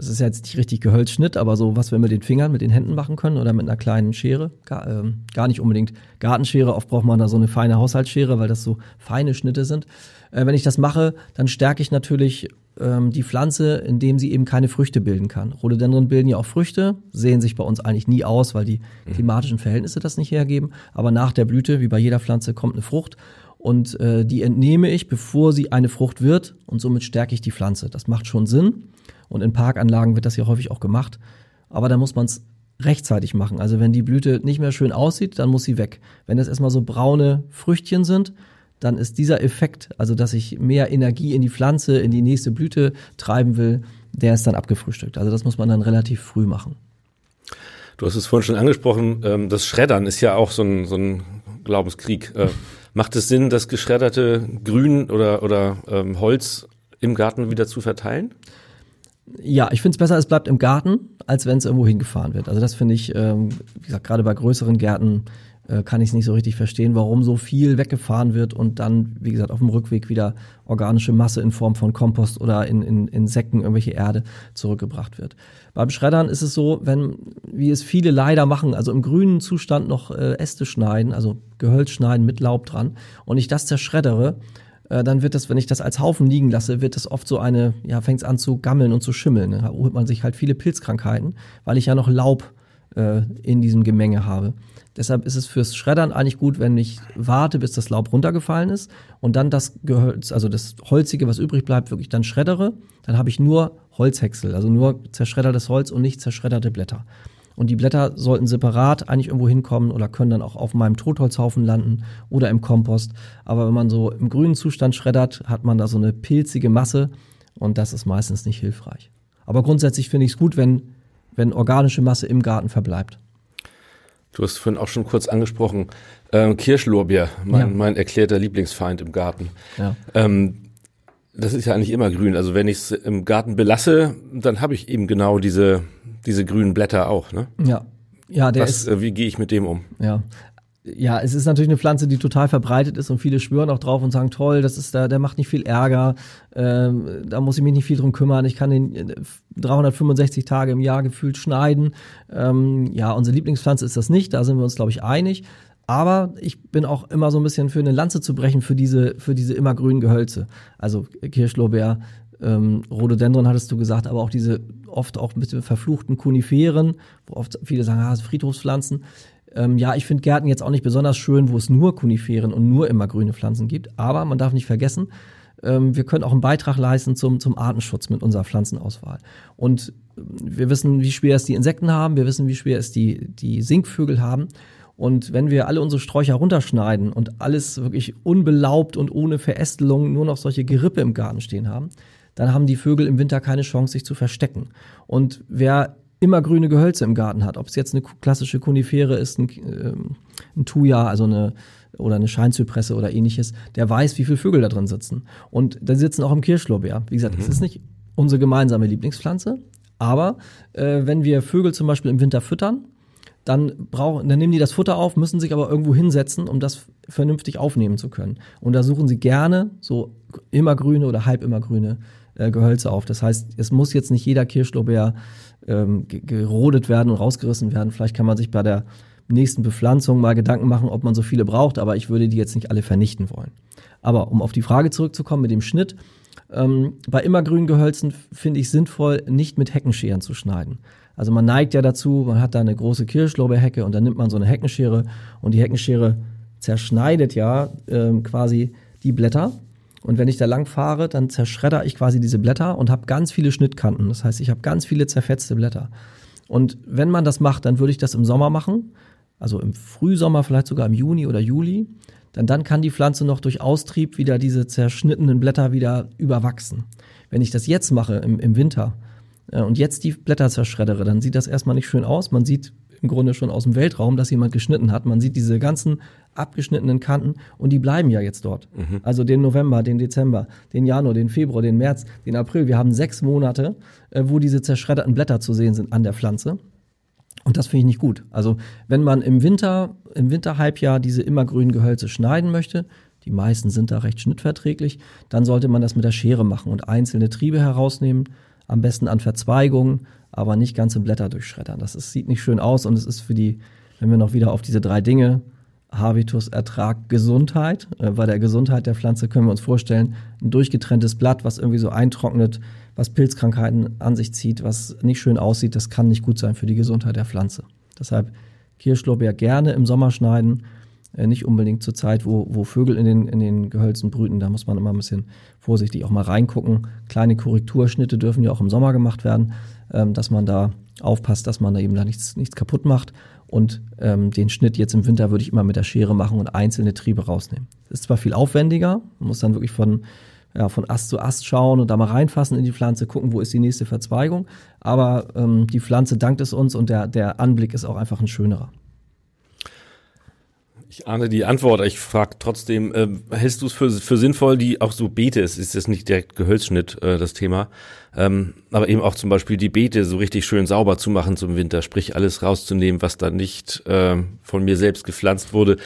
[SPEAKER 3] das ist ja jetzt nicht richtig Gehölzschnitt, aber so, was wir mit den Fingern, mit den Händen machen können oder mit einer kleinen Schere. Gar, ähm, gar nicht unbedingt Gartenschere, oft braucht man da so eine feine Haushaltsschere, weil das so feine Schnitte sind. Äh, wenn ich das mache, dann stärke ich natürlich ähm, die Pflanze, indem sie eben keine Früchte bilden kann. Rhododendron bilden ja auch Früchte, sehen sich bei uns eigentlich nie aus, weil die mhm. klimatischen Verhältnisse das nicht hergeben. Aber nach der Blüte, wie bei jeder Pflanze, kommt eine Frucht und äh, die entnehme ich, bevor sie eine Frucht wird und somit stärke ich die Pflanze. Das macht schon Sinn. Und in Parkanlagen wird das ja häufig auch gemacht. Aber da muss man es rechtzeitig machen. Also wenn die Blüte nicht mehr schön aussieht, dann muss sie weg. Wenn es erstmal so braune Früchtchen sind, dann ist dieser Effekt, also dass ich mehr Energie in die Pflanze, in die nächste Blüte treiben will, der ist dann abgefrühstückt. Also das muss man dann relativ früh machen.
[SPEAKER 2] Du hast es vorhin schon angesprochen, ähm, das Schreddern ist ja auch so ein, so ein Glaubenskrieg. Äh, macht es Sinn, das geschredderte Grün oder, oder ähm, Holz im Garten wieder zu verteilen?
[SPEAKER 3] Ja, ich finde es besser, es bleibt im Garten, als wenn es irgendwo hingefahren wird. Also das finde ich, ähm, wie gesagt, gerade bei größeren Gärten äh, kann ich es nicht so richtig verstehen, warum so viel weggefahren wird und dann, wie gesagt, auf dem Rückweg wieder organische Masse in Form von Kompost oder in, in, in Säcken irgendwelche Erde zurückgebracht wird. Beim Schreddern ist es so, wenn, wie es viele leider machen, also im grünen Zustand noch äh, Äste schneiden, also Gehölz schneiden mit Laub dran und ich das zerschreddere, äh, dann wird das, wenn ich das als Haufen liegen lasse, wird das oft so eine, ja, fängt es an zu gammeln und zu schimmeln. Da holt man sich halt viele Pilzkrankheiten, weil ich ja noch Laub äh, in diesem Gemenge habe. Deshalb ist es fürs Schreddern eigentlich gut, wenn ich warte, bis das Laub runtergefallen ist und dann das Gehölz, also das Holzige, was übrig bleibt, wirklich dann schreddere. Dann habe ich nur Holzhäcksel, also nur zerschreddertes Holz und nicht zerschredderte Blätter. Und die Blätter sollten separat eigentlich irgendwo hinkommen oder können dann auch auf meinem Totholzhaufen landen oder im Kompost. Aber wenn man so im grünen Zustand schreddert, hat man da so eine pilzige Masse und das ist meistens nicht hilfreich. Aber grundsätzlich finde ich es gut, wenn, wenn organische Masse im Garten verbleibt.
[SPEAKER 2] Du hast vorhin auch schon kurz angesprochen, äh, Kirschlorbeer, mein, ja. mein erklärter Lieblingsfeind im Garten. Ja. Ähm, das ist ja eigentlich immer grün. Also wenn ich es im Garten belasse, dann habe ich eben genau diese, diese grünen Blätter auch. Ne?
[SPEAKER 3] Ja. Ja, der
[SPEAKER 2] Was,
[SPEAKER 3] ist.
[SPEAKER 2] Äh, wie gehe ich mit dem um?
[SPEAKER 3] Ja. Ja, es ist natürlich eine Pflanze, die total verbreitet ist und viele schwören auch drauf und sagen, toll, das ist da, der macht nicht viel Ärger, ähm, da muss ich mich nicht viel drum kümmern, ich kann den 365 äh, Tage im Jahr gefühlt schneiden. Ähm, ja, unsere Lieblingspflanze ist das nicht, da sind wir uns, glaube ich, einig. Aber ich bin auch immer so ein bisschen für eine Lanze zu brechen für diese, für diese immergrünen Gehölze. Also Kirschlorbeer, ähm, Rhododendron hattest du gesagt, aber auch diese oft auch mit verfluchten Koniferen, wo oft viele sagen, ah, Friedhofspflanzen. Ähm, ja, ich finde Gärten jetzt auch nicht besonders schön, wo es nur Koniferen und nur immergrüne Pflanzen gibt. Aber man darf nicht vergessen, ähm, wir können auch einen Beitrag leisten zum, zum Artenschutz mit unserer Pflanzenauswahl. Und wir wissen, wie schwer es die Insekten haben, wir wissen, wie schwer es die, die Singvögel haben. Und wenn wir alle unsere Sträucher runterschneiden und alles wirklich unbelaubt und ohne Verästelung nur noch solche Gerippe im Garten stehen haben, dann haben die Vögel im Winter keine Chance, sich zu verstecken. Und wer immer grüne Gehölze im Garten hat, ob es jetzt eine klassische Konifere ist, ein, äh, ein Thuja, also eine oder eine Scheinzypresse oder ähnliches, der weiß, wie viele Vögel da drin sitzen. Und da sitzen auch im Kirschlorbeer. Wie gesagt, es mhm. ist nicht unsere gemeinsame Lieblingspflanze, aber äh, wenn wir Vögel zum Beispiel im Winter füttern, dann brauchen, dann nehmen die das Futter auf, müssen sich aber irgendwo hinsetzen, um das vernünftig aufnehmen zu können. Und da suchen sie gerne so immergrüne oder halb immergrüne äh, Gehölze auf. Das heißt, es muss jetzt nicht jeder Kirschlorbeer ähm, gerodet werden und rausgerissen werden. Vielleicht kann man sich bei der nächsten Bepflanzung mal Gedanken machen, ob man so viele braucht, aber ich würde die jetzt nicht alle vernichten wollen. Aber um auf die Frage zurückzukommen mit dem Schnitt, ähm, bei immergrünen Gehölzen finde ich sinnvoll, nicht mit Heckenscheren zu schneiden. Also man neigt ja dazu, man hat da eine große Kirschlorbeerhecke und dann nimmt man so eine Heckenschere und die Heckenschere zerschneidet ja ähm, quasi die Blätter. Und wenn ich da lang fahre, dann zerschredder ich quasi diese Blätter und habe ganz viele Schnittkanten. Das heißt, ich habe ganz viele zerfetzte Blätter. Und wenn man das macht, dann würde ich das im Sommer machen also im Frühsommer, vielleicht sogar im Juni oder Juli, dann, dann kann die Pflanze noch durch Austrieb wieder diese zerschnittenen Blätter wieder überwachsen. Wenn ich das jetzt mache im, im Winter äh, und jetzt die Blätter zerschreddere, dann sieht das erstmal nicht schön aus. Man sieht im Grunde schon aus dem Weltraum, dass jemand geschnitten hat. Man sieht diese ganzen abgeschnittenen Kanten und die bleiben ja jetzt dort. Mhm. Also den November, den Dezember, den Januar, den Februar, den März, den April. Wir haben sechs Monate, äh, wo diese zerschredderten Blätter zu sehen sind an der Pflanze. Und das finde ich nicht gut. Also wenn man im Winter, im Winterhalbjahr diese immergrünen Gehölze schneiden möchte, die meisten sind da recht schnittverträglich, dann sollte man das mit der Schere machen und einzelne Triebe herausnehmen, am besten an Verzweigungen, aber nicht ganze Blätter durchschreddern. Das ist, sieht nicht schön aus und es ist für die, wenn wir noch wieder auf diese drei Dinge, Habitus, Ertrag, Gesundheit, äh, bei der Gesundheit der Pflanze können wir uns vorstellen, ein durchgetrenntes Blatt, was irgendwie so eintrocknet, was Pilzkrankheiten an sich zieht, was nicht schön aussieht, das kann nicht gut sein für die Gesundheit der Pflanze. Deshalb Kirschlorbeer gerne im Sommer schneiden, äh, nicht unbedingt zur Zeit, wo, wo Vögel in den, in den Gehölzen brüten. Da muss man immer ein bisschen vorsichtig auch mal reingucken. Kleine Korrekturschnitte dürfen ja auch im Sommer gemacht werden, ähm, dass man da aufpasst, dass man da eben da nichts, nichts kaputt macht. Und ähm, den Schnitt jetzt im Winter würde ich immer mit der Schere machen und einzelne Triebe rausnehmen. Ist zwar viel aufwendiger, man muss dann wirklich von ja, von Ast zu Ast schauen und da mal reinfassen in die Pflanze, gucken, wo ist die nächste Verzweigung. Aber ähm, die Pflanze dankt es uns und der, der Anblick ist auch einfach ein schönerer.
[SPEAKER 2] Ich ahne die Antwort, ich frage trotzdem, äh, hältst du es für, für sinnvoll, die auch so Beete, es ist jetzt nicht direkt Gehölzschnitt äh, das Thema, ähm, aber eben auch zum Beispiel die Beete so richtig schön sauber zu machen zum Winter, sprich alles rauszunehmen, was da nicht äh, von mir selbst gepflanzt wurde,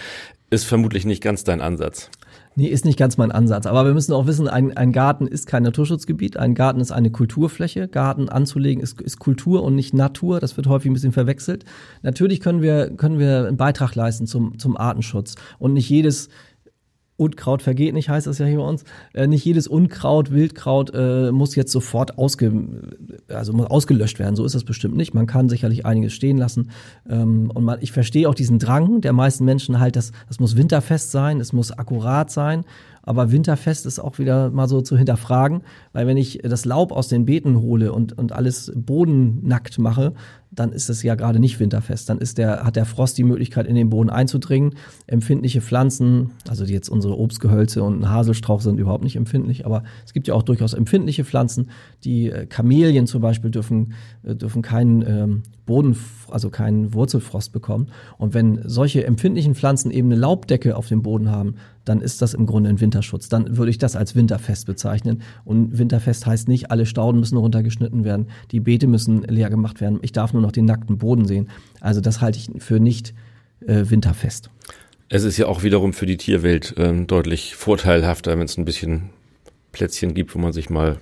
[SPEAKER 2] ist vermutlich nicht ganz dein Ansatz.
[SPEAKER 3] Nee, ist nicht ganz mein Ansatz. Aber wir müssen auch wissen, ein, ein Garten ist kein Naturschutzgebiet. Ein Garten ist eine Kulturfläche. Garten anzulegen ist, ist Kultur und nicht Natur. Das wird häufig ein bisschen verwechselt. Natürlich können wir, können wir einen Beitrag leisten zum, zum Artenschutz. Und nicht jedes, Unkraut vergeht nicht, heißt das ja hier bei uns. Äh, nicht jedes Unkraut, Wildkraut äh, muss jetzt sofort ausge, also muss ausgelöscht werden. So ist das bestimmt nicht. Man kann sicherlich einiges stehen lassen. Ähm, und man, ich verstehe auch diesen Drang der meisten Menschen halt, dass das muss winterfest sein, es muss akkurat sein. Aber winterfest ist auch wieder mal so zu hinterfragen, weil wenn ich das Laub aus den Beeten hole und, und alles bodennackt mache, dann ist es ja gerade nicht winterfest. Dann ist der, hat der Frost die Möglichkeit, in den Boden einzudringen. Empfindliche Pflanzen, also jetzt unsere Obstgehölze und ein Haselstrauch sind überhaupt nicht empfindlich, aber es gibt ja auch durchaus empfindliche Pflanzen. Die äh, Kamelien zum Beispiel dürfen, äh, dürfen keinen ähm, Boden, also keinen Wurzelfrost bekommen. Und wenn solche empfindlichen Pflanzen eben eine Laubdecke auf dem Boden haben, dann ist das im Grunde ein Winterschutz. Dann würde ich das als Winterfest bezeichnen. Und Winterfest heißt nicht, alle Stauden müssen runtergeschnitten werden, die Beete müssen leer gemacht werden. Ich darf nur noch den nackten Boden sehen. Also das halte ich für nicht äh, winterfest.
[SPEAKER 2] Es ist ja auch wiederum für die Tierwelt äh, deutlich vorteilhafter, wenn es ein bisschen Plätzchen gibt, wo man sich mal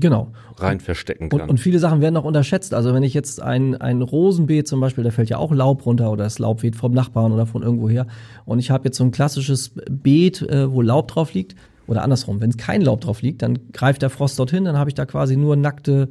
[SPEAKER 3] genau.
[SPEAKER 2] rein verstecken kann.
[SPEAKER 3] Und, und, viele Sachen werden auch unterschätzt. Also wenn ich jetzt ein, ein Rosenbeet zum Beispiel, da fällt ja auch Laub runter oder das Laub weht vom Nachbarn oder von irgendwoher. Und ich habe jetzt so ein klassisches Beet, äh, wo Laub drauf liegt. Oder andersrum, wenn kein Laub drauf liegt, dann greift der Frost dorthin, dann habe ich da quasi nur nackte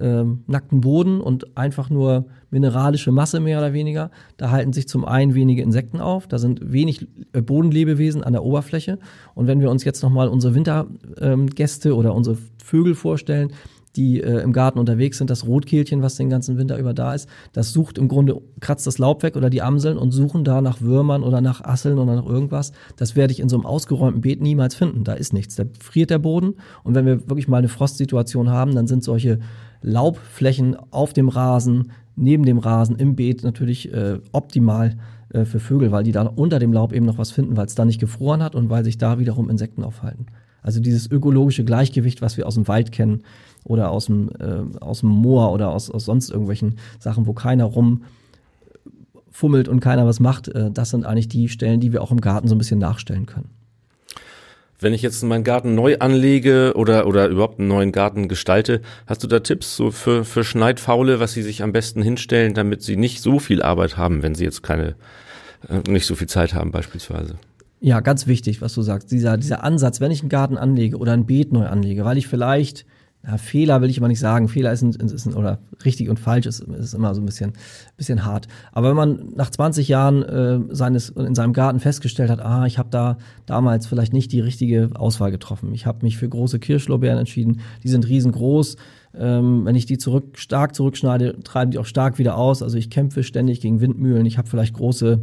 [SPEAKER 3] ähm, nackten Boden und einfach nur mineralische Masse mehr oder weniger. Da halten sich zum einen wenige Insekten auf, da sind wenig äh, Bodenlebewesen an der Oberfläche. Und wenn wir uns jetzt nochmal unsere Wintergäste ähm, oder unsere Vögel vorstellen, die äh, im Garten unterwegs sind, das Rotkehlchen, was den ganzen Winter über da ist, das sucht im Grunde, kratzt das Laub weg oder die Amseln und suchen da nach Würmern oder nach Asseln oder nach irgendwas. Das werde ich in so einem ausgeräumten Beet niemals finden. Da ist nichts. Da friert der Boden. Und wenn wir wirklich mal eine Frostsituation haben, dann sind solche Laubflächen auf dem Rasen, neben dem Rasen, im Beet natürlich äh, optimal äh, für Vögel, weil die da unter dem Laub eben noch was finden, weil es da nicht gefroren hat und weil sich da wiederum Insekten aufhalten. Also dieses ökologische Gleichgewicht, was wir aus dem Wald kennen oder aus dem, äh, aus dem Moor oder aus, aus sonst irgendwelchen Sachen, wo keiner rumfummelt und keiner was macht, äh, das sind eigentlich die Stellen, die wir auch im Garten so ein bisschen nachstellen können.
[SPEAKER 2] Wenn ich jetzt meinen Garten neu anlege oder, oder überhaupt einen neuen Garten gestalte, hast du da Tipps so für, für Schneidfaule, was sie sich am besten hinstellen, damit sie nicht so viel Arbeit haben, wenn sie jetzt keine, äh, nicht so viel Zeit haben beispielsweise?
[SPEAKER 3] Ja, ganz wichtig, was du sagst. Dieser, dieser Ansatz, wenn ich einen Garten anlege oder ein Beet neu anlege, weil ich vielleicht, na, Fehler will ich immer nicht sagen, Fehler ist, ein, ist ein, oder richtig und falsch ist, ist immer so ein bisschen, bisschen hart. Aber wenn man nach 20 Jahren äh, seines, in seinem Garten festgestellt hat, ah, ich habe da damals vielleicht nicht die richtige Auswahl getroffen. Ich habe mich für große Kirschlorbeeren entschieden, die sind riesengroß. Ähm, wenn ich die zurück, stark zurückschneide, treiben die auch stark wieder aus. Also ich kämpfe ständig gegen Windmühlen. Ich habe vielleicht große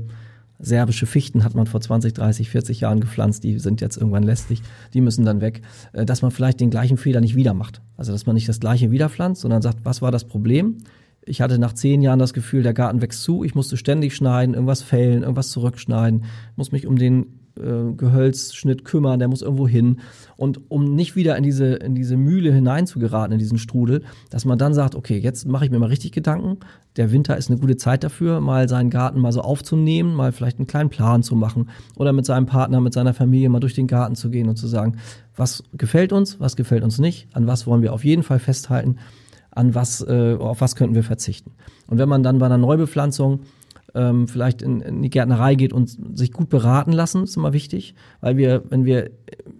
[SPEAKER 3] Serbische Fichten hat man vor 20, 30, 40 Jahren gepflanzt, die sind jetzt irgendwann lästig, die müssen dann weg, äh, dass man vielleicht den gleichen Fehler nicht wieder macht. Also dass man nicht das gleiche wieder pflanzt, sondern sagt, was war das Problem? Ich hatte nach zehn Jahren das Gefühl, der Garten wächst zu, ich musste ständig schneiden, irgendwas fällen, irgendwas zurückschneiden, muss mich um den äh, Gehölzschnitt kümmern, der muss irgendwo hin. Und um nicht wieder in diese, in diese Mühle hineinzugeraten, in diesen Strudel, dass man dann sagt, okay, jetzt mache ich mir mal richtig Gedanken. Der Winter ist eine gute Zeit dafür, mal seinen Garten mal so aufzunehmen, mal vielleicht einen kleinen Plan zu machen oder mit seinem Partner, mit seiner Familie mal durch den Garten zu gehen und zu sagen, was gefällt uns, was gefällt uns nicht, an was wollen wir auf jeden Fall festhalten, an was, äh, auf was könnten wir verzichten. Und wenn man dann bei einer Neubepflanzung ähm, vielleicht in, in die Gärtnerei geht und sich gut beraten lassen, ist immer wichtig, weil wir, wenn wir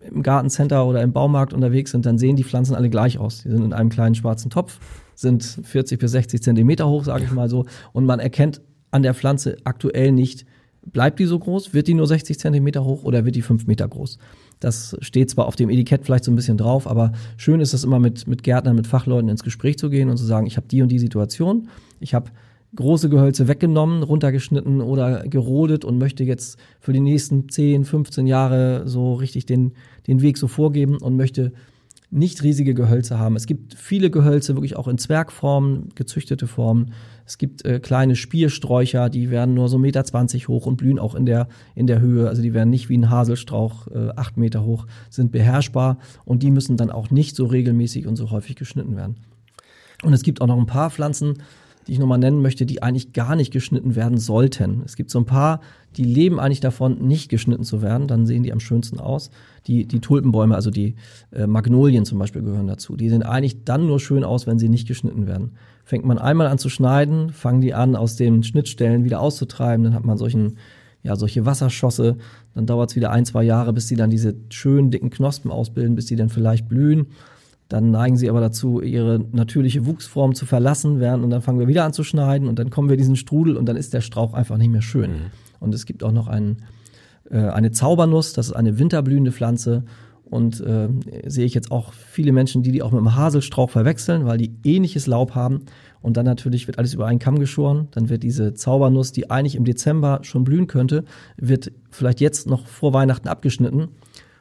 [SPEAKER 3] im Gartencenter oder im Baumarkt unterwegs sind, dann sehen die Pflanzen alle gleich aus. Die sind in einem kleinen schwarzen Topf, sind 40 bis 60 Zentimeter hoch, sage ich mal so, und man erkennt an der Pflanze aktuell nicht, bleibt die so groß, wird die nur 60 Zentimeter hoch oder wird die 5 Meter groß. Das steht zwar auf dem Etikett vielleicht so ein bisschen drauf, aber schön ist es immer mit, mit Gärtnern, mit Fachleuten ins Gespräch zu gehen und zu sagen, ich habe die und die Situation, ich habe große Gehölze weggenommen, runtergeschnitten oder gerodet und möchte jetzt für die nächsten 10, 15 Jahre so richtig den, den Weg so vorgeben und möchte nicht riesige Gehölze haben. Es gibt viele Gehölze, wirklich auch in Zwergformen, gezüchtete Formen. Es gibt äh, kleine Spiersträucher, die werden nur so 1,20 Meter hoch und blühen auch in der, in der Höhe. Also die werden nicht wie ein Haselstrauch äh, 8 Meter hoch, sind beherrschbar und die müssen dann auch nicht so regelmäßig und so häufig geschnitten werden. Und es gibt auch noch ein paar Pflanzen, die ich nochmal nennen möchte, die eigentlich gar nicht geschnitten werden sollten. Es gibt so ein paar, die leben eigentlich davon, nicht geschnitten zu werden. Dann sehen die am schönsten aus. Die, die Tulpenbäume, also die äh, Magnolien zum Beispiel gehören dazu. Die sehen eigentlich dann nur schön aus, wenn sie nicht geschnitten werden. Fängt man einmal an zu schneiden, fangen die an, aus den Schnittstellen wieder auszutreiben. Dann hat man solchen, ja, solche Wasserschosse. Dann dauert es wieder ein, zwei Jahre, bis sie dann diese schönen dicken Knospen ausbilden, bis sie dann vielleicht blühen. Dann neigen sie aber dazu, ihre natürliche Wuchsform zu verlassen werden und dann fangen wir wieder an zu schneiden und dann kommen wir diesen Strudel und dann ist der Strauch einfach nicht mehr schön. Mhm. Und es gibt auch noch einen, äh, eine Zaubernuss, das ist eine winterblühende Pflanze und äh, sehe ich jetzt auch viele Menschen, die die auch mit dem Haselstrauch verwechseln, weil die ähnliches Laub haben und dann natürlich wird alles über einen Kamm geschoren. Dann wird diese Zaubernuss, die eigentlich im Dezember schon blühen könnte, wird vielleicht jetzt noch vor Weihnachten abgeschnitten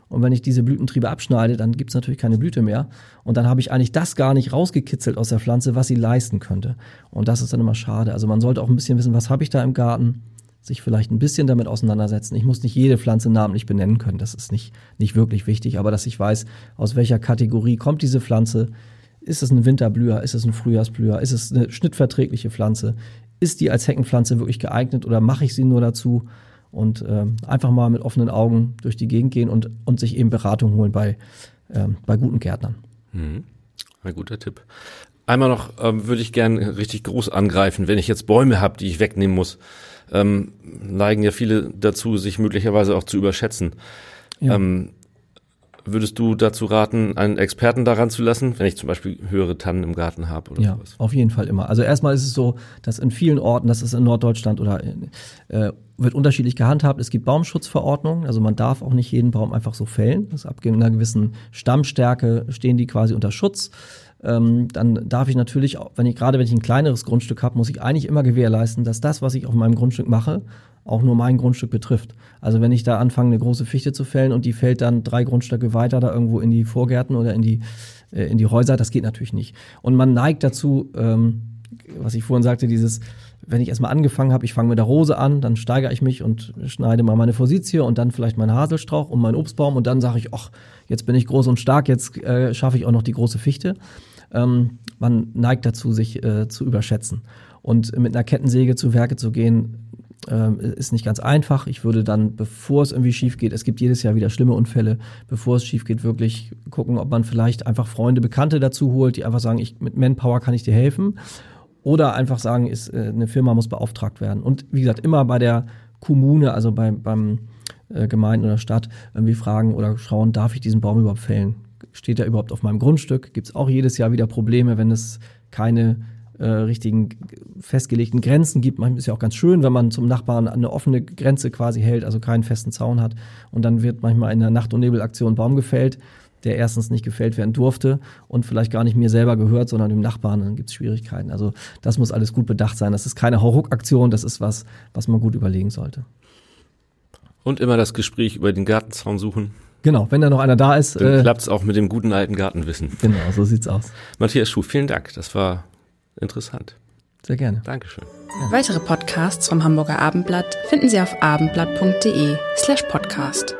[SPEAKER 3] und wenn ich diese Blütentriebe abschneide, dann gibt es natürlich keine Blüte mehr. Und dann habe ich eigentlich das gar nicht rausgekitzelt aus der Pflanze, was sie leisten könnte. Und das ist dann immer schade. Also man sollte auch ein bisschen wissen, was habe ich da im Garten, sich vielleicht ein bisschen damit auseinandersetzen. Ich muss nicht jede Pflanze namentlich benennen können, das ist nicht, nicht wirklich wichtig, aber dass ich weiß, aus welcher Kategorie kommt diese Pflanze. Ist es ein Winterblüher? Ist es ein Frühjahrsblüher? Ist es eine schnittverträgliche Pflanze? Ist die als Heckenpflanze wirklich geeignet oder mache ich sie nur dazu? Und äh, einfach mal mit offenen Augen durch die Gegend gehen und, und sich eben Beratung holen bei, äh, bei guten Gärtnern.
[SPEAKER 2] Mhm. Ein guter Tipp. Einmal noch ähm, würde ich gern richtig groß angreifen, wenn ich jetzt Bäume habe, die ich wegnehmen muss. Ähm, neigen ja viele dazu, sich möglicherweise auch zu überschätzen. Ja. Ähm, Würdest du dazu raten, einen Experten daran zu lassen, wenn ich zum Beispiel höhere Tannen im Garten habe oder
[SPEAKER 3] ja, sowas? Auf jeden Fall immer. Also erstmal ist es so, dass in vielen Orten, das ist in Norddeutschland oder äh, wird unterschiedlich gehandhabt. Es gibt Baumschutzverordnungen, also man darf auch nicht jeden Baum einfach so fällen. Das ab einer gewissen Stammstärke stehen die quasi unter Schutz. ähm, dann darf ich natürlich, wenn ich gerade wenn ich ein kleineres Grundstück habe, muss ich eigentlich immer gewährleisten, dass das, was ich auf meinem Grundstück mache, auch nur mein Grundstück betrifft. Also wenn ich da anfange, eine große Fichte zu fällen und die fällt dann drei Grundstücke weiter da irgendwo in die Vorgärten oder in die äh, in die Häuser, das geht natürlich nicht. Und man neigt dazu, ähm, was ich vorhin sagte, dieses wenn ich erstmal angefangen habe, ich fange mit der Rose an, dann steigere ich mich und schneide mal meine Forsythie und dann vielleicht meinen Haselstrauch und meinen Obstbaum und dann sage ich, ach, jetzt bin ich groß und stark, jetzt äh, schaffe ich auch noch die große Fichte. Ähm, man neigt dazu, sich äh, zu überschätzen. Und mit einer Kettensäge zu Werke zu gehen, äh, ist nicht ganz einfach. Ich würde dann, bevor es irgendwie schief geht, es gibt jedes Jahr wieder schlimme Unfälle, bevor es schief geht, wirklich gucken, ob man vielleicht einfach Freunde, Bekannte dazu holt, die einfach sagen, ich, mit Manpower kann ich dir helfen. Oder einfach sagen, ist, äh, eine Firma muss beauftragt werden. Und wie gesagt, immer bei der Kommune, also bei, beim äh, Gemeinden oder Stadt, irgendwie fragen oder schauen, darf ich diesen Baum überhaupt fällen? Steht er überhaupt auf meinem Grundstück? Gibt es auch jedes Jahr wieder Probleme, wenn es keine äh, richtigen festgelegten Grenzen gibt. Manchmal ist ja auch ganz schön, wenn man zum Nachbarn eine offene Grenze quasi hält, also keinen festen Zaun hat. Und dann wird manchmal in der Nacht- und Nebelaktion Baum gefällt, der erstens nicht gefällt werden durfte und vielleicht gar nicht mir selber gehört, sondern dem Nachbarn. Dann gibt es Schwierigkeiten. Also das muss alles gut bedacht sein. Das ist keine Hauruck-Aktion, das ist was, was man gut überlegen sollte.
[SPEAKER 2] Und immer das Gespräch über den Gartenzaun suchen.
[SPEAKER 3] Genau, wenn da noch einer da ist.
[SPEAKER 2] Dann äh, klappt es auch mit dem guten alten Gartenwissen.
[SPEAKER 3] Genau, so sieht's aus.
[SPEAKER 2] Matthias Schuh, vielen Dank. Das war interessant.
[SPEAKER 3] Sehr gerne.
[SPEAKER 2] Dankeschön.
[SPEAKER 1] Ja. Weitere Podcasts vom Hamburger Abendblatt finden Sie auf abendblatt.de slash podcast.